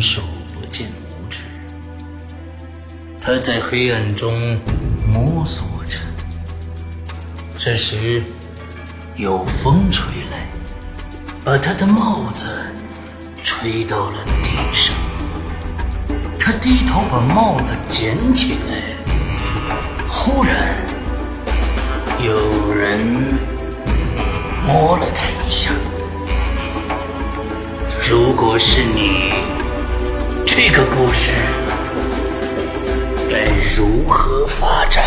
手不见五指，他在黑暗中摸索着。这时，有风吹来，把他的帽子吹到了地上。他低头把帽子捡起来，忽然有人摸了他一下。如果是你，这个故事该如何发展？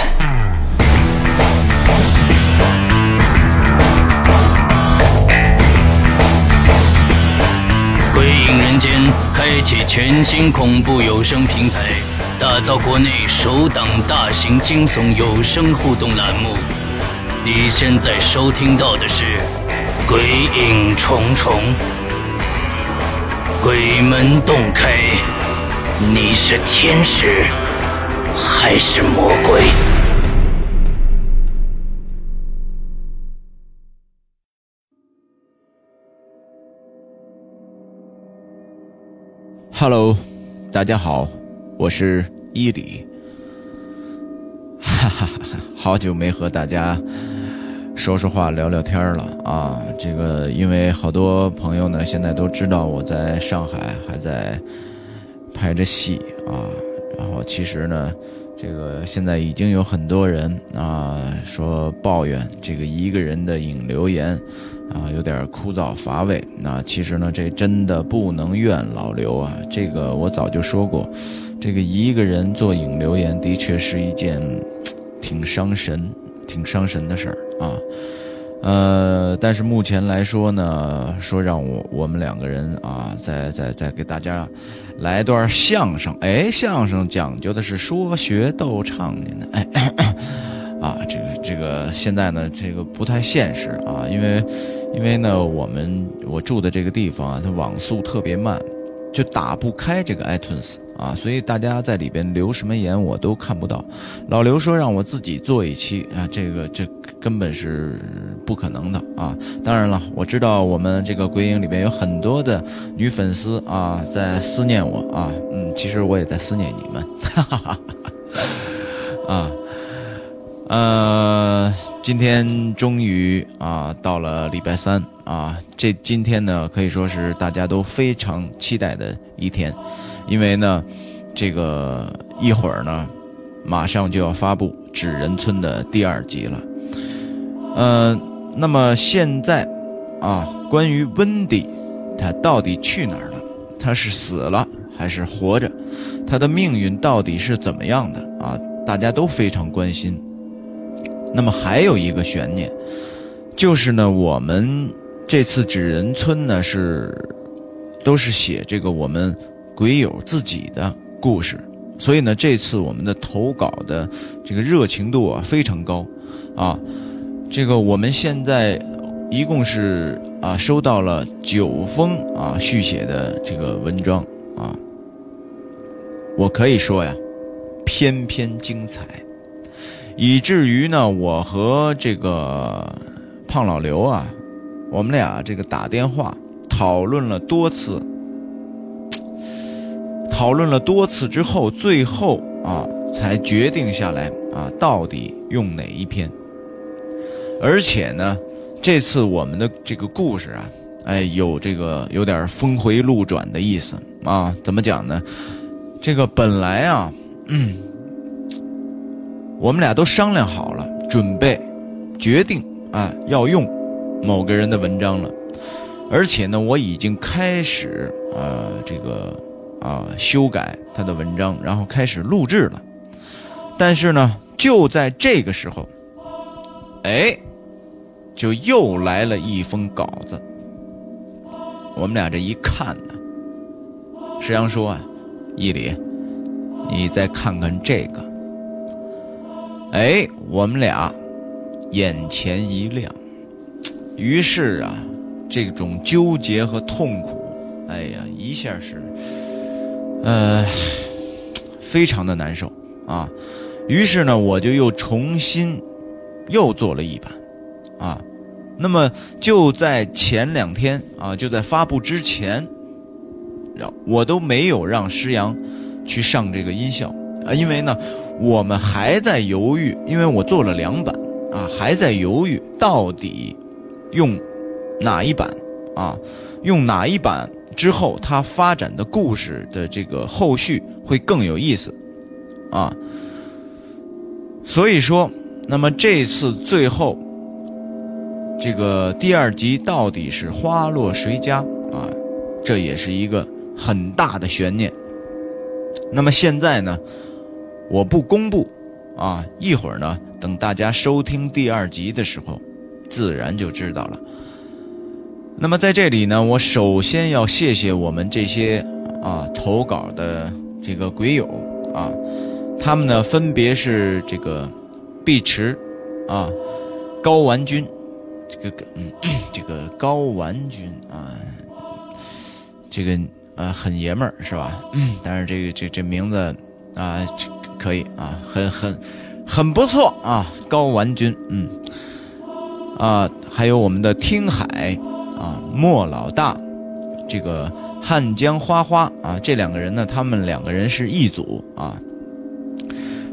鬼影人间开启全新恐怖有声平台，打造国内首档大型惊悚有声互动栏目。你现在收听到的是《鬼影重重》。鬼门洞开，你是天使还是魔鬼？Hello，大家好，我是伊里，哈哈哈，好久没和大家。说说话，聊聊天了啊！这个，因为好多朋友呢，现在都知道我在上海还在拍着戏啊。然后，其实呢，这个现在已经有很多人啊说抱怨这个一个人的引流言啊有点枯燥乏味。那其实呢，这真的不能怨老刘啊。这个我早就说过，这个一个人做引流言的确是一件挺伤神。挺伤神的事儿啊，呃，但是目前来说呢，说让我我们两个人啊，再再再给大家来段相声，哎，相声讲究的是说学逗唱，您呢？哎，啊，这个这个现在呢，这个不太现实啊，因为因为呢，我们我住的这个地方啊，它网速特别慢，就打不开这个 iTunes。啊，所以大家在里边留什么言我都看不到。老刘说让我自己做一期啊，这个这根本是不可能的啊。当然了，我知道我们这个鬼影里边有很多的女粉丝啊，在思念我啊。嗯，其实我也在思念你们。啊，呃，今天终于啊到了礼拜三啊，这今天呢可以说是大家都非常期待的一天。因为呢，这个一会儿呢，马上就要发布《纸人村》的第二集了。嗯，那么现在啊，关于温迪，他到底去哪儿了？他是死了还是活着？他的命运到底是怎么样的啊？大家都非常关心。那么还有一个悬念，就是呢，我们这次《纸人村》呢是都是写这个我们。鬼友自己的故事，所以呢，这次我们的投稿的这个热情度啊非常高，啊，这个我们现在一共是啊收到了九封啊续写的这个文章。啊，我可以说呀，篇篇精彩，以至于呢，我和这个胖老刘啊，我们俩这个打电话讨论了多次。讨论了多次之后，最后啊才决定下来啊，到底用哪一篇？而且呢，这次我们的这个故事啊，哎，有这个有点峰回路转的意思啊。怎么讲呢？这个本来啊，嗯，我们俩都商量好了，准备决定啊要用某个人的文章了，而且呢，我已经开始呃这个啊修改他的文章，然后开始录制了。但是呢，就在这个时候，哎，就又来了一封稿子。我们俩这一看呢，石阳说啊。伊里，你再看看这个。哎，我们俩眼前一亮，于是啊，这种纠结和痛苦，哎呀，一下是，呃，非常的难受啊。于是呢，我就又重新又做了一版啊。那么就在前两天啊，就在发布之前。我都没有让施阳去上这个音效啊，因为呢，我们还在犹豫，因为我做了两版啊，还在犹豫到底用哪一版啊，用哪一版之后它发展的故事的这个后续会更有意思啊。所以说，那么这次最后这个第二集到底是花落谁家啊？这也是一个。很大的悬念。那么现在呢，我不公布啊，一会儿呢，等大家收听第二集的时候，自然就知道了。那么在这里呢，我首先要谢谢我们这些啊投稿的这个鬼友啊，他们呢分别是这个碧池啊、高丸君，这个嗯，这个高丸君啊，这个。呃，很爷们儿是吧？但是这个这这名字啊这，可以啊，很很很不错啊，高丸君，嗯，啊，还有我们的听海啊，莫老大，这个汉江花花啊，这两个人呢，他们两个人是一组啊。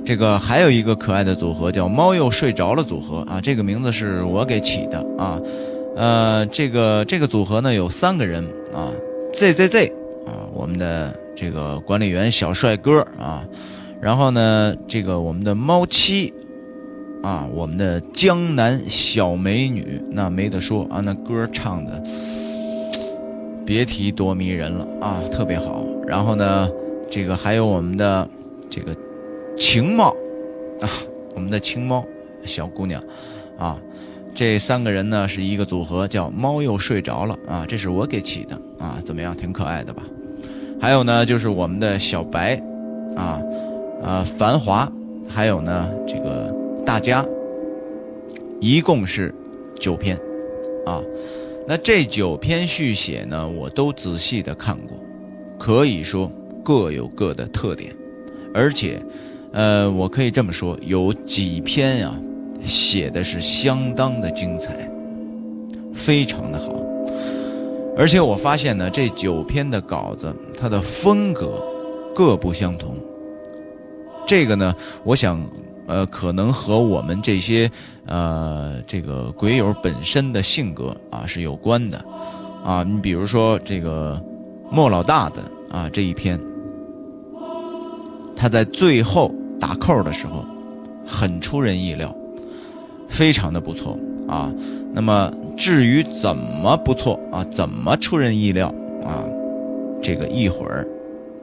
这个还有一个可爱的组合叫猫又睡着了组合啊，这个名字是我给起的啊。呃，这个这个组合呢有三个人啊，Z Z Z。啊，我们的这个管理员小帅哥啊，然后呢，这个我们的猫七啊，我们的江南小美女，那没得说啊，那歌唱的别提多迷人了啊，特别好。然后呢，这个还有我们的这个情猫啊，我们的青猫小姑娘啊。这三个人呢是一个组合，叫猫又睡着了啊，这是我给起的啊，怎么样，挺可爱的吧？还有呢，就是我们的小白，啊，呃，繁华，还有呢，这个大家，一共是九篇，啊，那这九篇续写呢，我都仔细的看过，可以说各有各的特点，而且，呃，我可以这么说，有几篇呀。写的是相当的精彩，非常的好，而且我发现呢，这九篇的稿子它的风格各不相同。这个呢，我想，呃，可能和我们这些呃这个鬼友本身的性格啊是有关的，啊，你比如说这个莫老大的啊这一篇，他在最后打扣的时候很出人意料。非常的不错啊，那么至于怎么不错啊，怎么出人意料啊，这个一会儿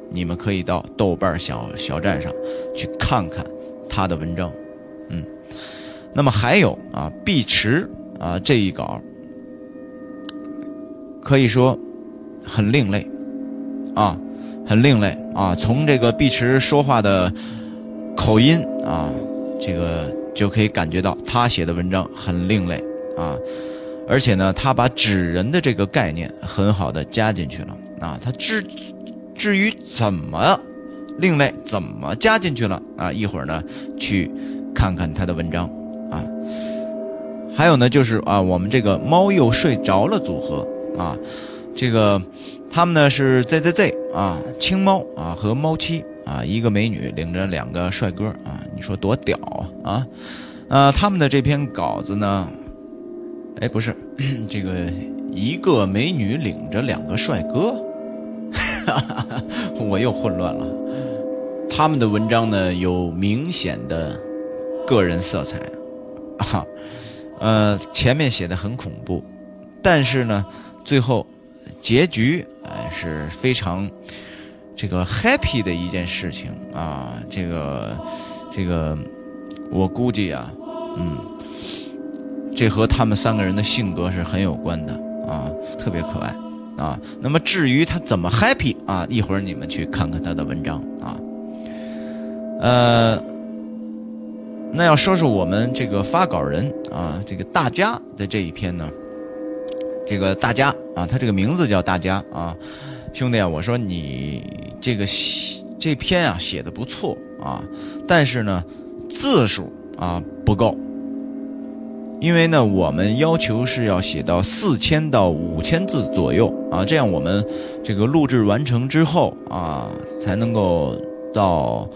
你们可以到豆瓣小小站上去看看他的文章，嗯，那么还有啊，碧池啊这一稿可以说很另类啊，很另类啊，从这个碧池说话的口音啊，这个。就可以感觉到他写的文章很另类啊，而且呢，他把纸人的这个概念很好的加进去了啊。他至至于怎么另类，怎么加进去了啊？一会儿呢，去看看他的文章啊。还有呢，就是啊，我们这个猫又睡着了组合啊，这个他们呢是 ZZZ 啊，青猫啊和猫七。啊，一个美女领着两个帅哥啊，你说多屌啊啊！呃，他们的这篇稿子呢，哎，不是，这个一个美女领着两个帅哥，我又混乱了他们的文章呢有明显的个人色彩，啊，呃，前面写的很恐怖，但是呢，最后结局哎是非常这个 happy 的一件事情啊，这个这个我估计啊，嗯，这和他们三个人的性格是很有关的啊，特别可爱。啊，那么至于他怎么 happy 啊，一会儿你们去看看他的文章啊。呃，那要说说我们这个发稿人啊，这个大家的这一篇呢，这个大家啊，他这个名字叫大家啊，兄弟啊，我说你这个写这篇啊写的不错啊，但是呢字数啊不够。因为呢，我们要求是要写到四千到五千字左右啊，这样我们这个录制完成之后啊，才能够到，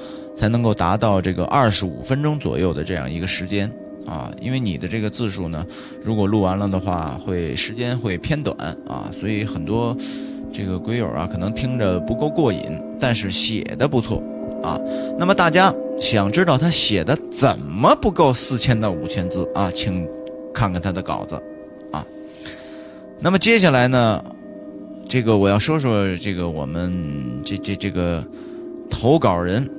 才能够达到这个二十五分钟左右的这样一个时间啊。因为你的这个字数呢，如果录完了的话，会时间会偏短啊，所以很多这个鬼友啊，可能听着不够过瘾，但是写的不错啊。那么大家。想知道他写的怎么不够四千到五千字啊？请看看他的稿子啊。那么接下来呢，这个我要说说这个我们这这这个投稿人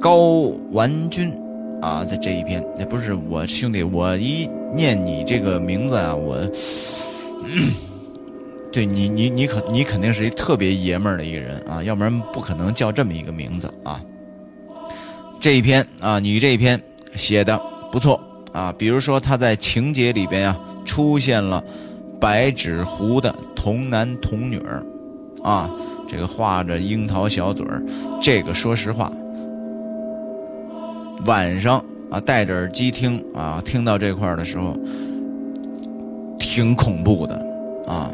高完军啊的这一篇，那不是我兄弟，我一念你这个名字啊，我 对你你你可你肯定是一特别爷们儿的一个人啊，要不然不可能叫这么一个名字啊。这一篇啊，你这一篇写的不错啊。比如说他在情节里边啊，出现了白纸糊的童男童女儿，啊，这个画着樱桃小嘴儿，这个说实话，晚上啊戴着耳机听啊，听到这块儿的时候，挺恐怖的啊。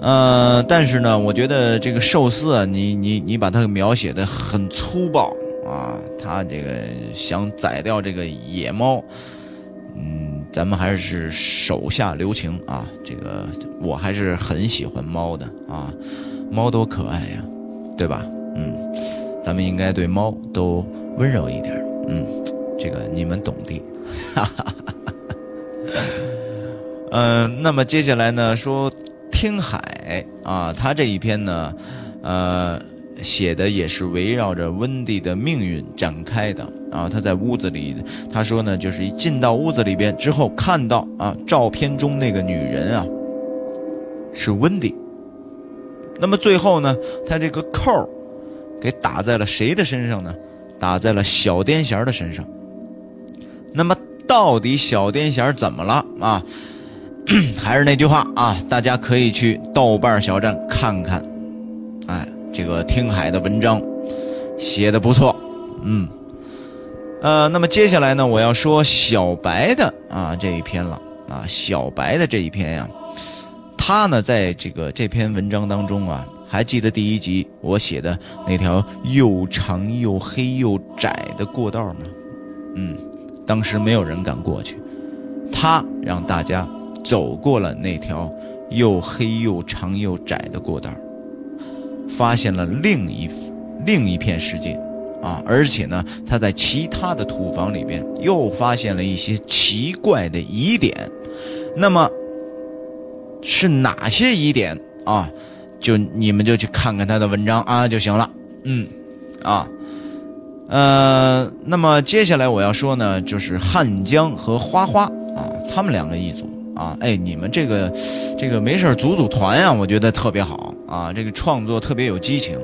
呃，但是呢，我觉得这个寿司啊，你你你把它描写的很粗暴。啊，他这个想宰掉这个野猫，嗯，咱们还是手下留情啊。这个我还是很喜欢猫的啊，猫多可爱呀，对吧？嗯，咱们应该对猫都温柔一点。嗯，这个你们懂的。哈哈哈哈嗯，那么接下来呢，说听海啊，他这一篇呢，呃。写的也是围绕着温蒂的命运展开的啊！他在屋子里，他说呢，就是一进到屋子里边之后，看到啊，照片中那个女人啊，是温蒂。那么最后呢，他这个扣给打在了谁的身上呢？打在了小癫痫的身上。那么到底小癫痫怎么了啊？还是那句话啊，大家可以去豆瓣小站看看，哎。这个听海的文章写的不错，嗯，呃，那么接下来呢，我要说小白的啊这一篇了啊，小白的这一篇呀，他呢在这个这篇文章当中啊，还记得第一集我写的那条又长又黑又窄的过道吗？嗯，当时没有人敢过去，他让大家走过了那条又黑又长又窄的过道。发现了另一另一片世界，啊，而且呢，他在其他的土房里边又发现了一些奇怪的疑点，那么是哪些疑点啊？就你们就去看看他的文章啊就行了，嗯，啊，呃，那么接下来我要说呢，就是汉江和花花啊，他们两个一组啊，哎，你们这个这个没事组组团呀，我觉得特别好。啊，这个创作特别有激情。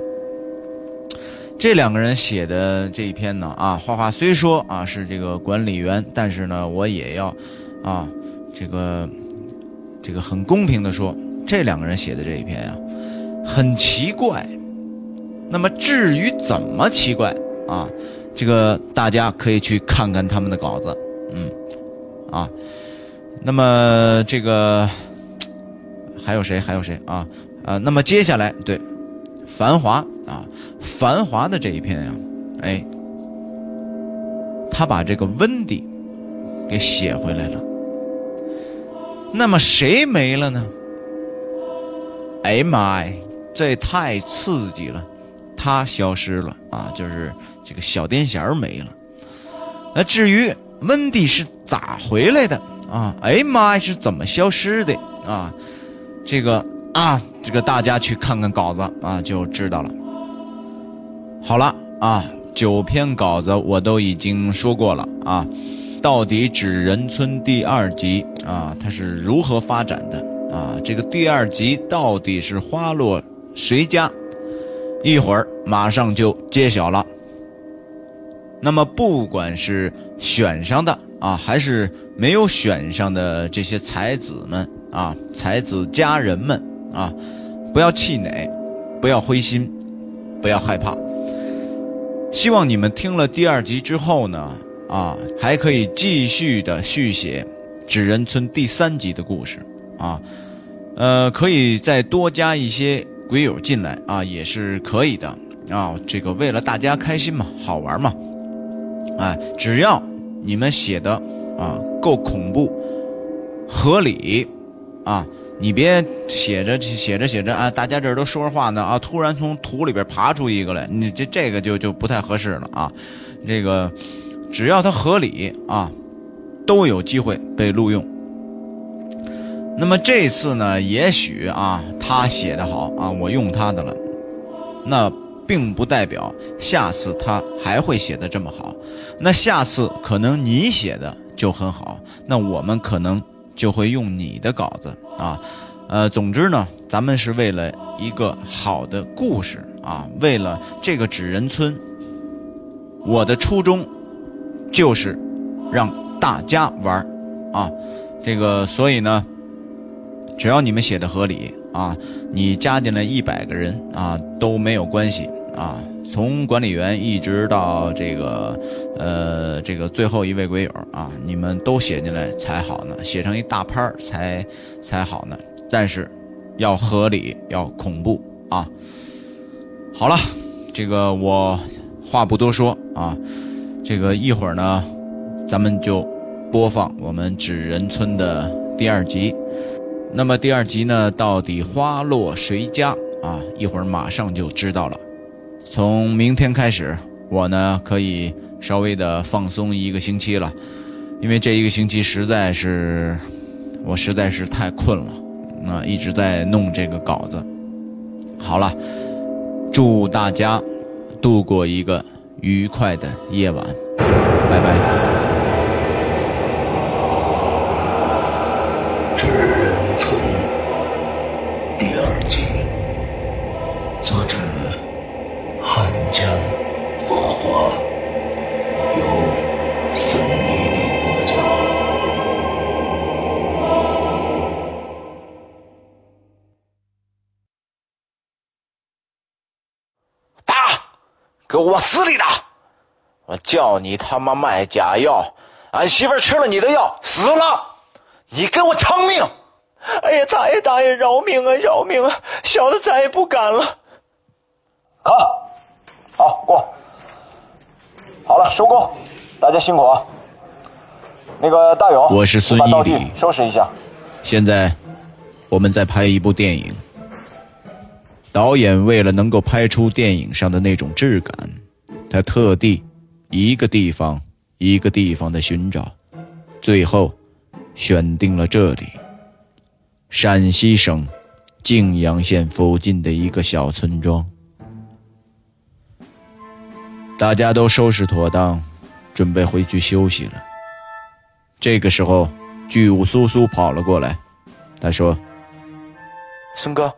这两个人写的这一篇呢，啊，花花虽说啊是这个管理员，但是呢，我也要啊，这个这个很公平的说，这两个人写的这一篇呀，很奇怪。那么至于怎么奇怪啊，这个大家可以去看看他们的稿子，嗯，啊，那么这个 还有谁？还有谁啊？啊，那么接下来对，《繁华》啊，《繁华》的这一篇呀，哎，他把这个温迪给写回来了。那么谁没了呢？哎妈呀，这太刺激了！他消失了啊，就是这个小癫痫没了。那至于温蒂是咋回来的啊？哎妈呀，是怎么消失的啊？这个啊，这个大家去看看稿子啊，就知道了。好了啊，九篇稿子我都已经说过了啊。到底纸人村第二集啊，它是如何发展的啊？这个第二集到底是花落谁家？一会儿马上就揭晓了。那么，不管是选上的啊，还是没有选上的这些才子们啊，才子家人们啊，不要气馁，不要灰心，不要害怕。希望你们听了第二集之后呢，啊，还可以继续的续写纸人村第三集的故事啊，呃，可以再多加一些鬼友进来啊，也是可以的啊。这个为了大家开心嘛，好玩嘛。哎，只要你们写的啊够恐怖、合理啊，你别写着写着写着啊，大家这都说着话呢啊，突然从土里边爬出一个来，你这这个就就不太合适了啊。这个只要它合理啊，都有机会被录用。那么这次呢，也许啊他写的好啊，我用他的了，那。并不代表下次他还会写的这么好，那下次可能你写的就很好，那我们可能就会用你的稿子啊，呃，总之呢，咱们是为了一个好的故事啊，为了这个纸人村，我的初衷就是让大家玩啊，这个所以呢，只要你们写的合理啊，你加进来一百个人啊都没有关系。啊，从管理员一直到这个，呃，这个最后一位鬼友啊，你们都写进来才好呢，写成一大拍才才好呢。但是要合理，要恐怖啊。好了，这个我话不多说啊，这个一会儿呢，咱们就播放我们纸人村的第二集。那么第二集呢，到底花落谁家啊？一会儿马上就知道了。从明天开始，我呢可以稍微的放松一个星期了，因为这一个星期实在是，我实在是太困了，那一直在弄这个稿子。好了，祝大家度过一个愉快的夜晚，拜拜。叫你他妈卖假药，俺媳妇吃了你的药死了，你给我偿命！哎呀，大爷大爷，饶命啊饶命啊！小的再也不敢了。看，好过，好了收工，大家辛苦啊。那个大勇，我是孙一礼，收拾一下。现在我们在拍一部电影。导演为了能够拍出电影上的那种质感，他特地一个地方一个地方的寻找，最后选定了这里——陕西省泾阳县附近的一个小村庄。大家都收拾妥当，准备回去休息了。这个时候，巨武苏苏跑了过来，他说：“孙哥。”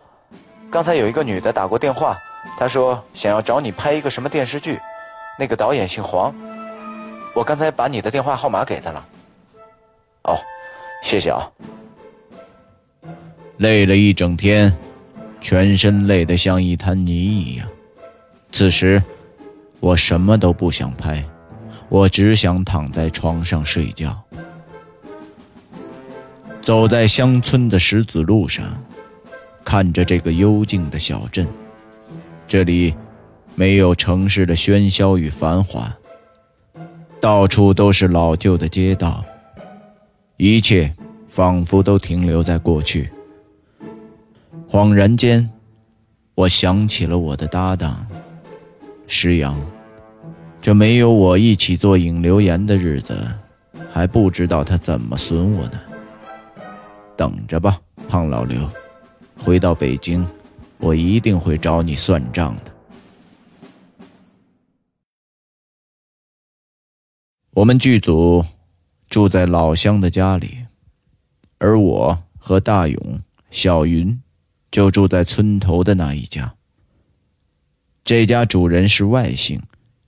刚才有一个女的打过电话，她说想要找你拍一个什么电视剧，那个导演姓黄，我刚才把你的电话号码给他了。哦，谢谢啊。累了一整天，全身累得像一滩泥一样。此时，我什么都不想拍，我只想躺在床上睡觉。走在乡村的石子路上。看着这个幽静的小镇，这里没有城市的喧嚣与繁华，到处都是老旧的街道，一切仿佛都停留在过去。恍然间，我想起了我的搭档石阳，这没有我一起做引流言的日子，还不知道他怎么损我呢。等着吧，胖老刘，回到北京，我一定会找你算账的。我们剧组住在老乡的家里，而我和大勇、小云就住在村头的那一家。这家主人是外姓，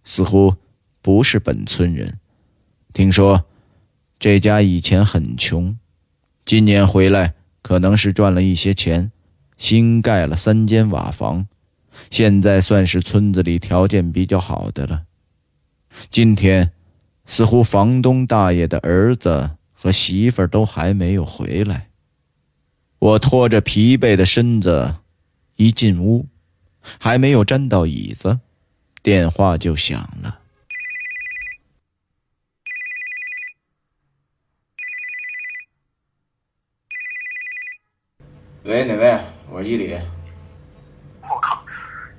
似乎不是本村人。听说这家以前很穷，今年回来可能是赚了一些钱，新盖了三间瓦房，现在算是村子里条件比较好的了。今天。似乎房东大爷的儿子和媳妇儿都还没有回来。我拖着疲惫的身子一进屋，还没有沾到椅子，电话就响了。喂，哪位？我是伊里。我靠，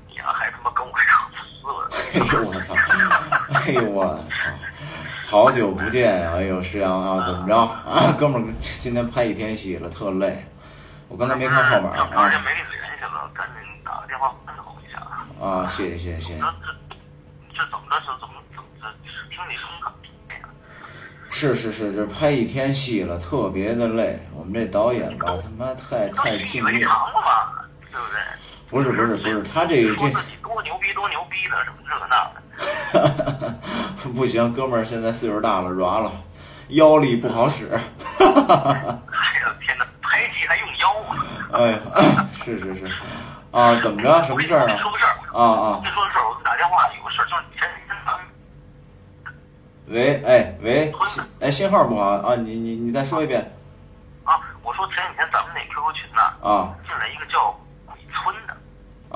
你丫还他妈跟我上撕了！哎呦我操！哎呦我操！好久不见呀！哎呦，石阳啊，怎么着啊？哥们儿，今天拍一天戏了，特累。我刚才没看号码这么长时间没联系了，赶紧打个电话问候一下。啊，谢谢谢谢谢谢。这这这怎么着？是怎么怎么这听你声音哎呀，是是是，这拍一天戏了，特别的累。我们这导演吧，他妈太太敬业。了嘛，对不对？不是不是不是，他这个这说自己多牛逼多牛逼的，什么这个那的。不行，哥们儿现在岁数大了，软了，腰力不好使。哎呀天哪，拍戏还用腰啊？哎呀，是是是，啊，怎么着？什么事儿啊？说个事儿。啊啊跟，你说个事儿，我打电话有个事儿，就是前几天咱们喂，哎喂，信哎信号不好啊，你你你再说一遍啊，我说前几天咱们那 QQ 群呢，啊进来一个叫鬼村的。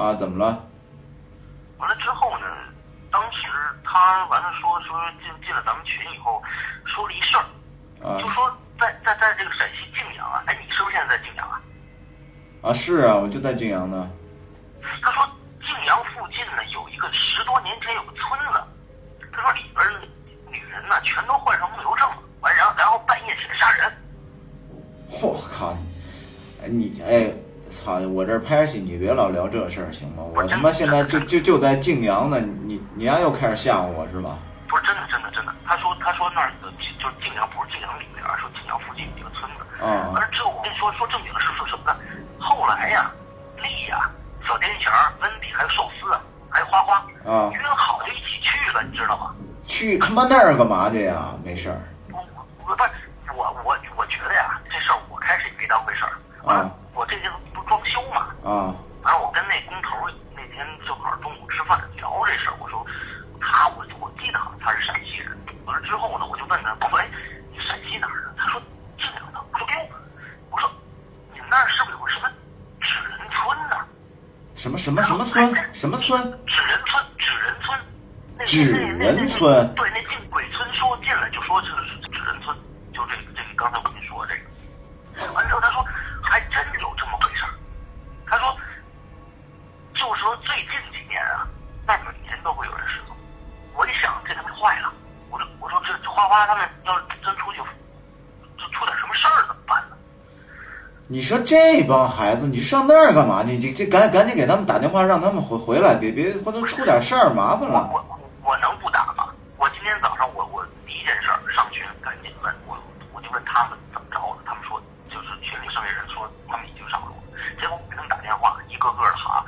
啊，怎么了？完了之后呢，当时他完了说说进进了咱们群以后，说了一事儿，啊就说在在在这个陕西泾阳啊，哎，你是不是现在在泾阳啊？啊是啊，我就在泾阳呢。他说泾阳附近呢有一个十多年前有个村子，他说里边儿女人呢全都患上木油症了，完然后然后半夜起来杀人。我靠你！哎你哎，操！我这儿拍戏，你别老聊这事儿行吗？我他妈现在就就就在泾阳呢，你你丫又开始吓唬我是吧？不是真的真的真的，他说他说那儿的就是泾阳不是泾阳里边儿，说泾阳附近有一个村子。啊完了之后，我跟你说说正经的是说什么呢？后来呀，丽呀、小天祥、温迪还有寿司啊，还有花花啊约好就一起去了，你知道吗？去他妈那儿干嘛去呀？没事儿这帮孩子，你上那儿干嘛？你这这赶赶紧给他们打电话，让他们回回来，别别回头出点事儿，麻烦了。我我我能不打吗？我今天早上我我第一件事儿上群赶紧问我我就问他们怎么着的，他们说就是群里剩下人说他们已经上路了，结果我给他们打电话，一个个的哈，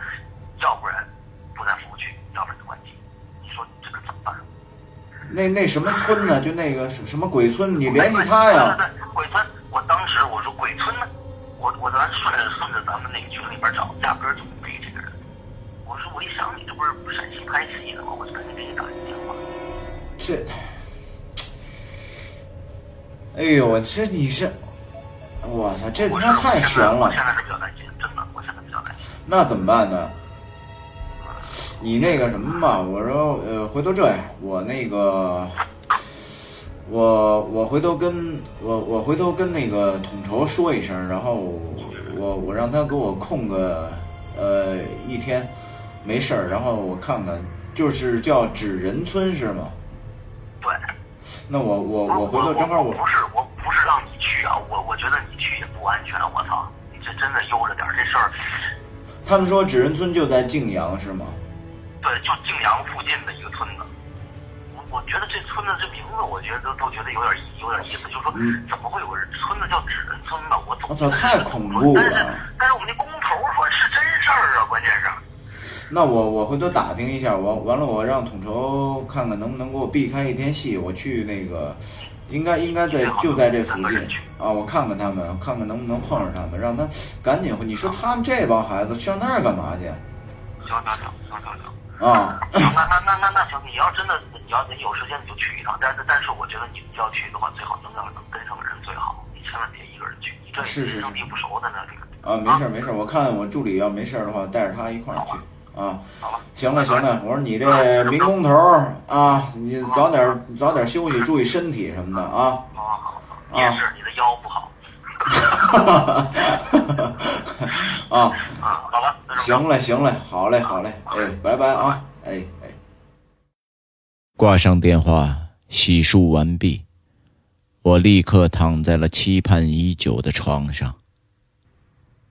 要不然不在服务区，要不然就关机。你说这个怎么办？那那什么村呢？就那个什什么鬼村，你联系他呀。对对对，哎呦，我这你是，我操，这他妈太悬了我现。在比较担心，真的，我现在比较担心。那怎么办呢？你那个什么吧，我说呃，回头这样，我那个，我我回头跟我我回头跟那个统筹说一声，然后我我让他给我空个呃一天，没事儿，然后我看看就是叫纸人村是吗？对。那我我我回头正好我不是我不是让你去啊，我我觉得你去也不安全，我操，你这真的悠着点这事儿。他们说纸人村就在泾阳是吗？对，就泾阳附近的一个村子。我我觉得这村子这名字，我觉得都都觉得有点意有点意思，就是说怎么会有人村子叫纸人村呢？我总我操，太恐怖了！但是我们那工头说是真事儿啊，关键是。那我我回头打听一下，完完了我让统筹看看能不能给我避开一天戏，我去那个，应该应该在就在这附近啊，我看看他们，看看能不能碰上他们，让他赶紧回。你说他们这帮孩子上那儿干嘛去？行行行行行行。啊，那那那那那行，你要真的你要你有时间你就去一趟，但是但是我觉得你要去的话，最好能要能跟上个人最好，你千万别一个人去，你这是是是人生地不熟的那这个。啊，没事儿没事儿，我看我助理要没事儿的话，带着他一块儿去啊。好吧。行了行了，我说你这民工头儿啊，你早点早点休息，注意身体什么的啊。好好好，你也是，你的腰不好。啊，啊，好吧，那就行嘞行嘞，好嘞好嘞，哎，拜拜啊，哎哎。挂上电话，洗漱完毕，我立刻躺在了期盼已久的床上。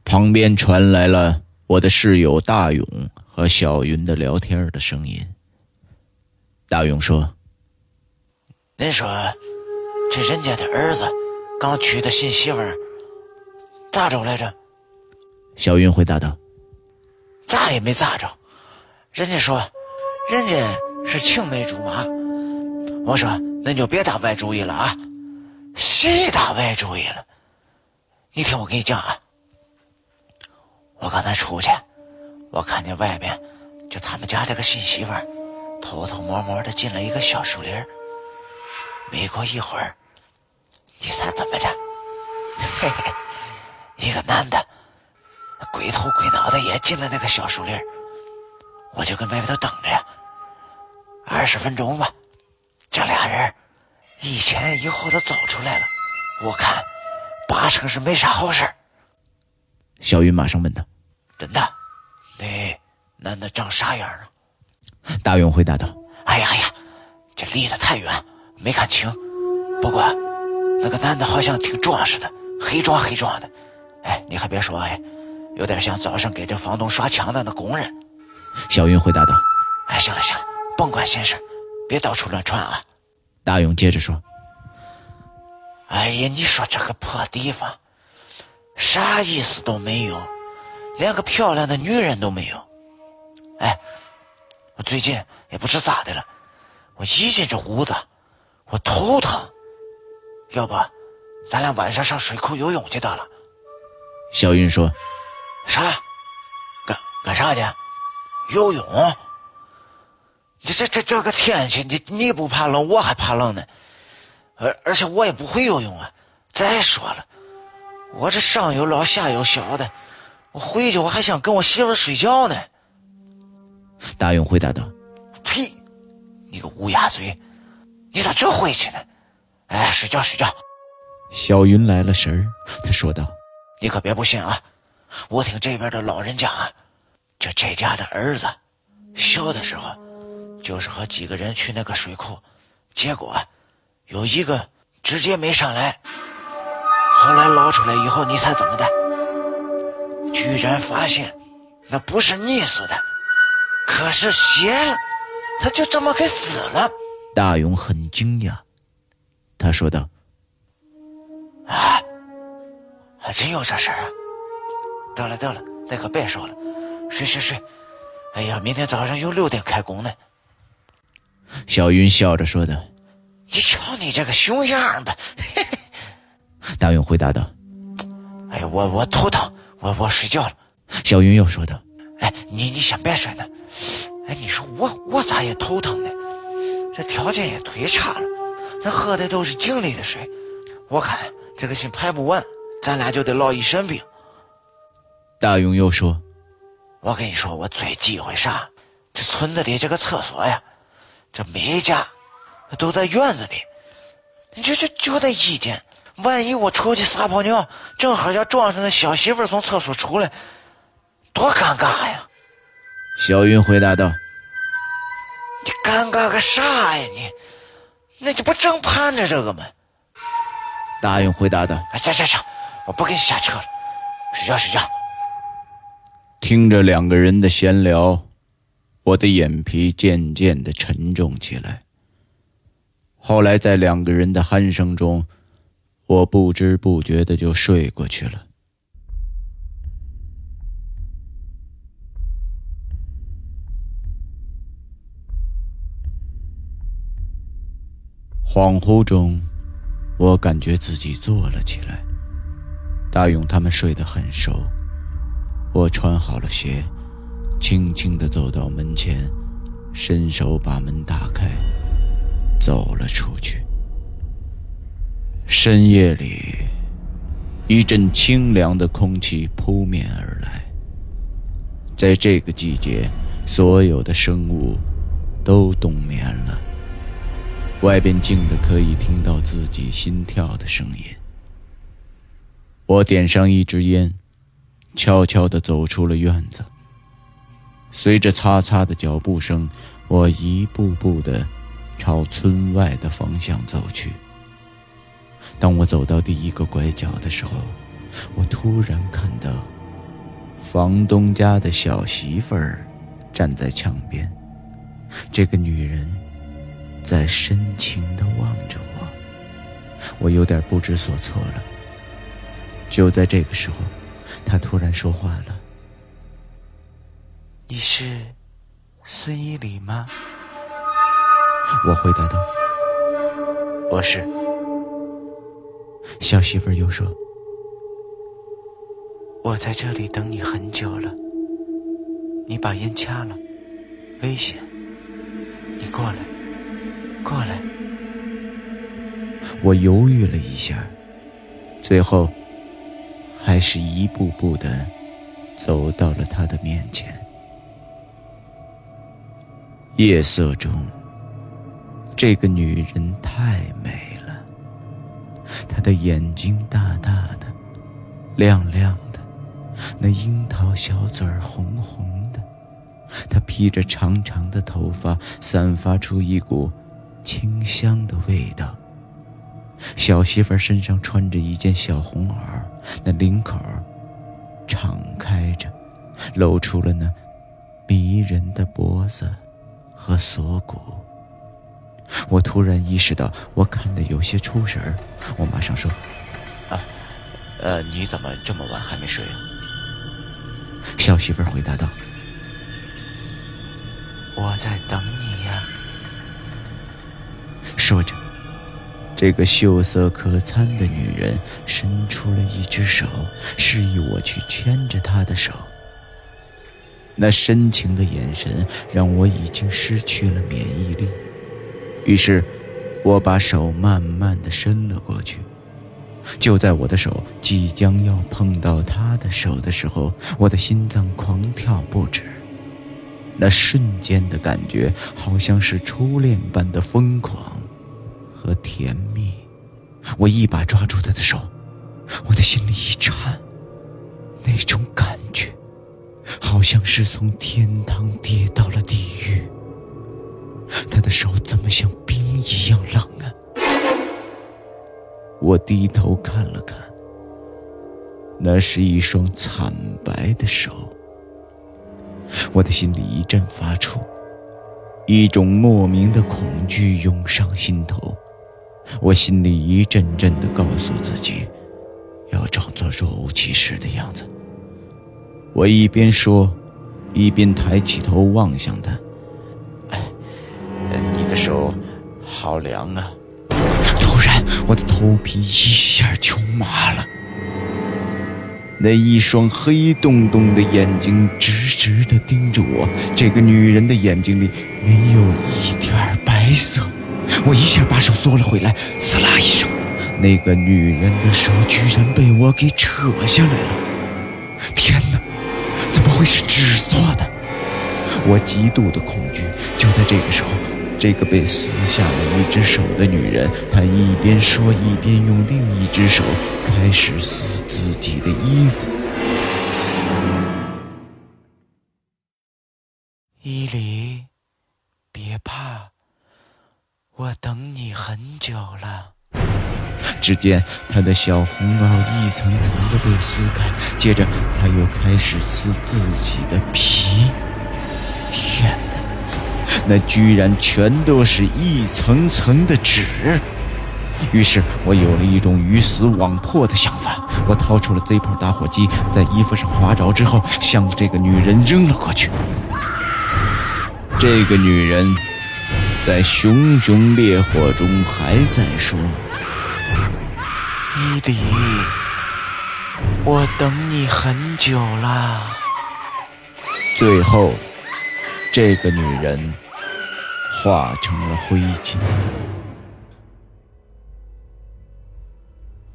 旁边传来了我的室友大勇和小云的聊天的声音。大勇说恁说这人家的儿子刚娶的新媳妇儿咋着来着？：“小云回答道，咋也没咋着。人家说人家是青梅竹马。我说恁就别打歪主意了啊！谁打歪主意了？你听我给你讲啊。我刚才出去，我看见外边就他们家这个新媳妇儿偷偷摸摸的进了一个小树林没过一会儿，你猜怎么着？嘿嘿，一个男的鬼头鬼脑的也进了那个小树林我就跟外头等着呀。二十分钟吧，这俩人一前一后的走出来了。我看八成是没啥好事儿小云马上问他。真的。那男的长啥样啊？大勇回答道哎呀哎呀，这离得太远，没看清。不过那个男的好像挺壮实的，黑壮黑壮的。哎，你还别说，哎，有点像早上给这房东刷墙的那工人。：“小云回答道。哎，行了行了，甭管闲事，别到处乱窜啊。”大勇接着说哎呀，你说这个破地方，啥意思都没有，连个漂亮的女人都没有。哎，我最近也不知咋的了，我一进这屋子，我头疼。要不，咱俩晚上上水库游泳去得了？：“小云说，啥？干干啥去？游泳？你这这这个天气，你你不怕冷，我还怕冷呢。而而且我也不会游泳啊。再说了，我这上有老下有小的，我回去我还想跟我媳妇睡觉呢。大勇回答道。呸！你个乌鸦嘴，你咋这晦气呢？哎，睡觉睡觉。小云来了神儿，他说道你可别不信啊！我听这边的老人讲啊，就这家的儿子，小的时候就是和几个人去那个水库，结果有一个直接没上来，后来捞出来以后，你猜怎么的？居然发现那不是溺死的，可是血了，他就这么给死了。：“大勇很惊讶。”他说道啊，还真有这事儿啊！得了得了，那可别说了，睡睡睡。哎呀，明天早上又六点开工呢。：“小云笑着说道。你瞧你这个熊样儿吧！”大勇回答道。哎呀，我我头疼，我我睡觉了。小云又说道哎，你你先别睡呢。哎，你说我我咋也头疼呢？这条件也忒差了，咱喝的都是井里的水，我看这个心排不完，咱俩就得落一身病。：“大勇又说，我跟你说，我最忌讳啥？这村子里这个厕所呀，这每一家都在院子里，你这这就那一间，万一我出去撒泡尿，正好要撞上那小媳妇儿从厕所出来，多尴尬呀！小云回答道。你尴尬个啥呀你？那你不正盼着这个吗？大勇回答道。哎，行行行，我不跟你瞎扯了，睡觉睡觉。听着两个人的闲聊，我的眼皮渐渐的沉重起来。后来在两个人的鼾声中，我不知不觉的就睡过去了。恍惚中，我感觉自己坐了起来。大勇他们睡得很熟。我穿好了鞋，轻轻的走到门前，伸手把门打开，走了出去。深夜里，一阵清凉的空气扑面而来。在这个季节，所有的生物都冬眠了。外边静的可以听到自己心跳的声音。我点上一支烟，悄悄地走出了院子。随着擦擦的脚步声，我一步步地朝村外的方向走去。当我走到第一个拐角的时候，我突然看到房东家的小媳妇儿站在墙边。这个女人。在深情地望着我，我有点不知所措了。就在这个时候，她突然说话了：“你是孙一礼吗？”我回答道：“我是。”小媳妇又说：“我在这里等你很久了，你把烟掐了，危险，你过来。”过来，我犹豫了一下，最后还是一步步的走到了他的面前。夜色中，这个女人太美了，她的眼睛大大的，亮亮的，那樱桃小嘴儿红红的，她披着长长的头发，散发出一股。清香的味道。小媳妇儿身上穿着一件小红袄，那领口敞开着，露出了那迷人的脖子和锁骨。我突然意识到，我看的有些出神儿。我马上说：“啊，呃，你怎么这么晚还没睡啊？”小媳妇回答道：“我在等你呀。”说着，这个秀色可餐的女人伸出了一只手，示意我去牵着她的手。那深情的眼神让我已经失去了免疫力，于是，我把手慢慢的伸了过去。就在我的手即将要碰到她的手的时候，我的心脏狂跳不止。那瞬间的感觉，好像是初恋般的疯狂。和甜蜜，我一把抓住他的手，我的心里一颤，那种感觉，好像是从天堂跌到了地狱。他的手怎么像冰一样冷啊？我低头看了看，那是一双惨白的手。我的心里一阵发怵，一种莫名的恐惧涌上心头。我心里一阵阵的告诉自己，要装作若无其事的样子。我一边说，一边抬起头望向他。手好凉啊！突然，我的头皮一下就麻了。那一双黑洞洞的眼睛直直的盯着我，这个女人的眼睛里没有一点白色。我一下把手缩了回来，刺啦一声，那个女人的手居然被我给扯下来了！天哪，怎么会是纸做的？我极度的恐惧。就在这个时候，这个被撕下了一只手的女人，她一边说，一边用另一只手开始撕自己的衣服。伊犁，别怕。我等你很久了。只见他的小红袄一层层的被撕开，接着他又开始撕自己的皮。天哪，那居然全都是一层层的纸！于是我有了一种鱼死网破的想法。我掏出了 Zippo 打火机，在衣服上划着之后，向这个女人扔了过去。这个女人在熊熊烈火中还在说。伊迪，我等你很久了。最后，这个女人化成了灰烬。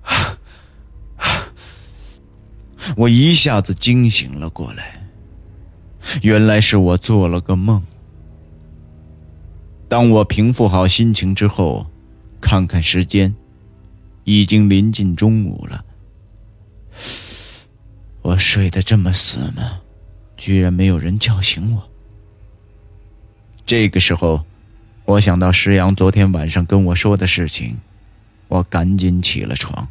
我一下子惊醒了过来，原来是我做了个梦。当我平复好心情之后，看看时间。已经临近中午了，我睡得这么死吗？居然没有人叫醒我。这个时候，我想到石阳昨天晚上跟我说的事情，我赶紧起了床。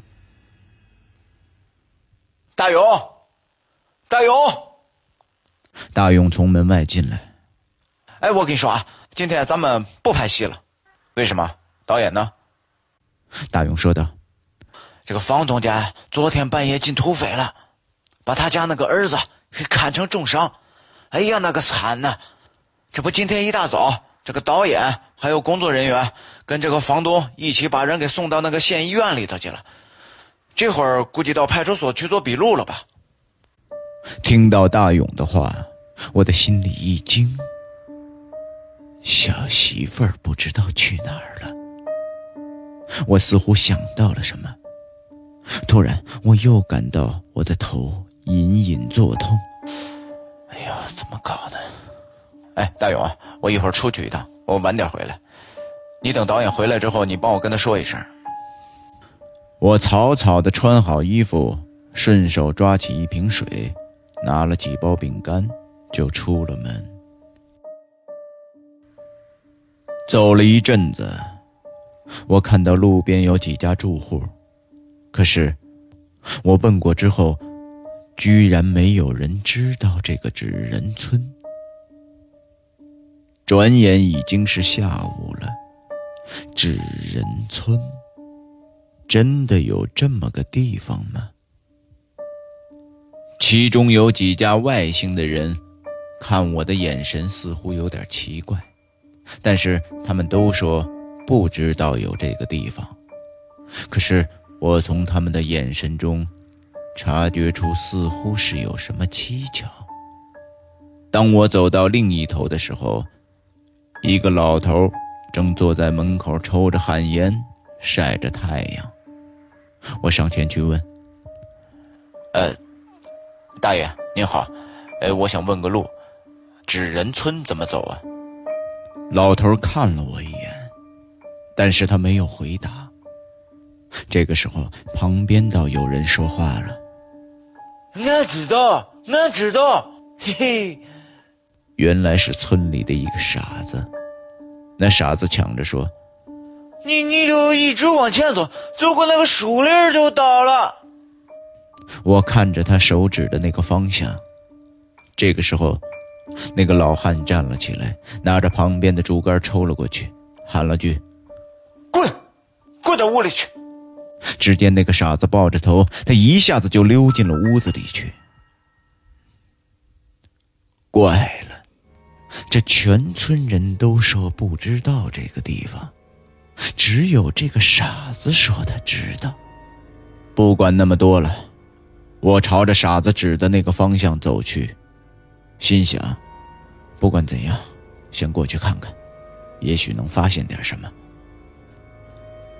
大勇，大勇，大勇从门外进来。哎，我跟你说啊，今天咱们不拍戏了，为什么？导演呢？大勇说道。这个房东家昨天半夜进土匪了，把他家那个儿子给砍成重伤。哎呀，那个惨呐！这不，今天一大早，这个导演还有工作人员跟这个房东一起把人给送到那个县医院里头去了。这会儿估计到派出所去做笔录了吧？听到大勇的话，我的心里一惊。小媳妇儿不知道去哪儿了。我似乎想到了什么。突然，我又感到我的头隐隐作痛。哎呀，怎么搞的？哎，大勇啊，我一会儿出去一趟，我晚点回来。你等导演回来之后，你帮我跟他说一声。我草草的穿好衣服，顺手抓起一瓶水，拿了几包饼干，就出了门。走了一阵子，我看到路边有几家住户。可是，我问过之后，居然没有人知道这个纸人村。转眼已经是下午了，纸人村真的有这么个地方吗？其中有几家外星的人看我的眼神似乎有点奇怪，但是他们都说不知道有这个地方。可是。我从他们的眼神中，察觉出似乎是有什么蹊跷。当我走到另一头的时候，一个老头正坐在门口抽着旱烟，晒着太阳。我上前去问：“呃，大爷您好，呃，我想问个路，纸人村怎么走啊？”老头看了我一眼，但是他没有回答。这个时候，旁边倒有人说话了：“俺知道，俺知道，嘿嘿。”原来是村里的一个傻子。那傻子抢着说：“你你就一直往前走，走过那个树林就到了。”我看着他手指的那个方向。这个时候，那个老汉站了起来，拿着旁边的竹竿抽了过去，喊了句：“滚，滚到屋里去！”只见那个傻子抱着头，他一下子就溜进了屋子里去。怪了，这全村人都说不知道这个地方，只有这个傻子说他知道。不管那么多了，我朝着傻子指的那个方向走去，心想：不管怎样，先过去看看，也许能发现点什么。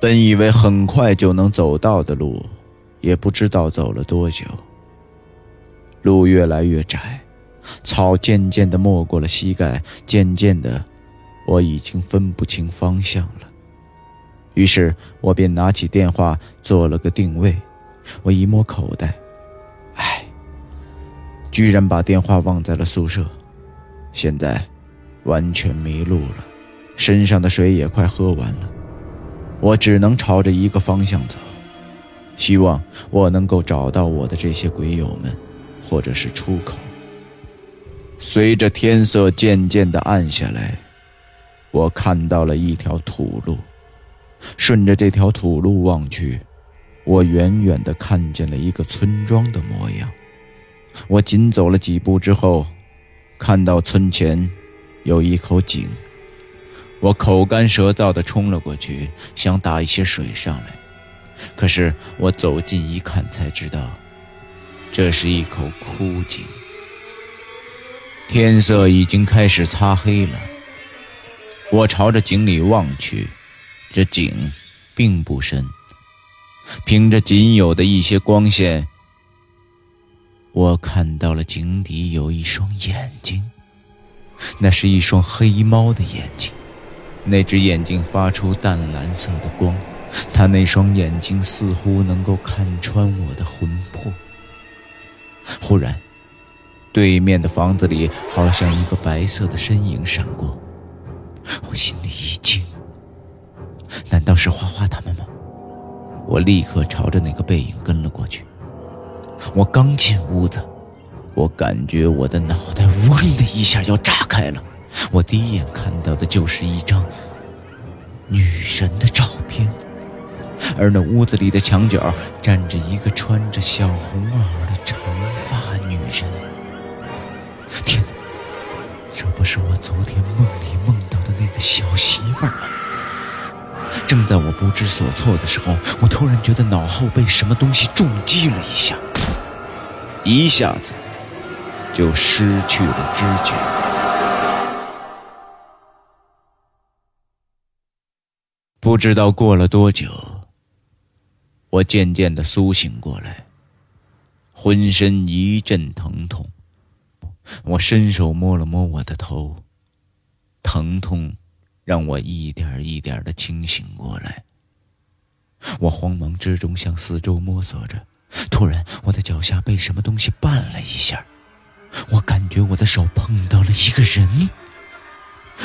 本以为很快就能走到的路，也不知道走了多久。路越来越窄，草渐渐的没过了膝盖，渐渐的，我已经分不清方向了。于是我便拿起电话做了个定位。我一摸口袋，哎，居然把电话忘在了宿舍，现在完全迷路了。身上的水也快喝完了，我只能朝着一个方向走，希望我能够找到我的这些鬼友们，或者是出口。随着天色渐渐的暗下来，我看到了一条土路，顺着这条土路望去，我远远的看见了一个村庄的模样。我仅走了几步之后，看到村前有一口井。我口干舌燥地冲了过去，想打一些水上来。可是我走近一看，才知道，这是一口枯井。天色已经开始擦黑了。我朝着井里望去，这井并不深。凭着仅有的一些光线，我看到了井底有一双眼睛，那是一双黑猫的眼睛。那只眼睛发出淡蓝色的光，它那双眼睛似乎能够看穿我的魂魄。忽然，对面的房子里好像一个白色的身影闪过，我心里一惊，难道是花花他们吗？我立刻朝着那个背影跟了过去。我刚进屋子，我感觉我的脑袋嗡的一下要炸开了。我第一眼看到的就是一张女人的照片，而那屋子里的墙角站着一个穿着小红袄的长发女人。天哪，这不是我昨天梦里梦到的那个小媳妇吗？正在我不知所措的时候，我突然觉得脑后被什么东西重击了一下，一下子就失去了知觉。不知道过了多久，我渐渐的苏醒过来，浑身一阵疼痛。我伸手摸了摸我的头，疼痛让我一点一点的清醒过来。我慌忙之中向四周摸索着，突然我的脚下被什么东西绊了一下，我感觉我的手碰到了一个人，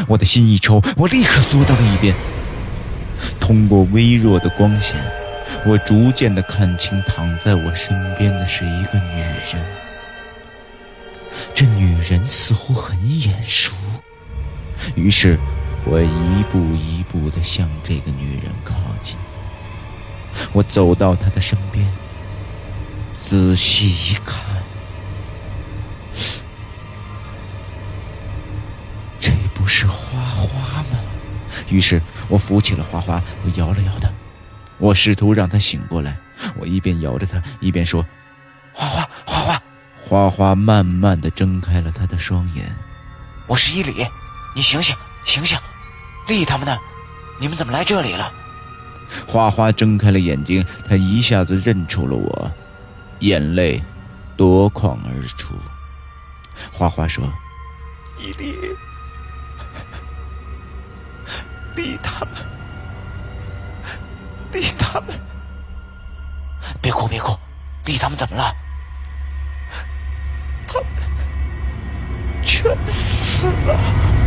我的心一抽，我立刻缩到了一边。通过微弱的光线，我逐渐的看清躺在我身边的是一个女人。这女人似乎很眼熟，于是，我一步一步的向这个女人靠近。我走到她的身边，仔细一看，这不是花花吗？于是。我扶起了花花，我摇了摇她，我试图让她醒过来。我一边摇着她，一边说：“花花，花花。”花花慢慢的睁开了他的双眼。我是伊里，你醒醒，醒醒！丽他们呢？你们怎么来这里了？花花睁开了眼睛，她一下子认出了我，眼泪夺眶而出。花花说：“伊里。”丽他们，丽他们！别哭，别哭！丽他们怎么了？他们全死了。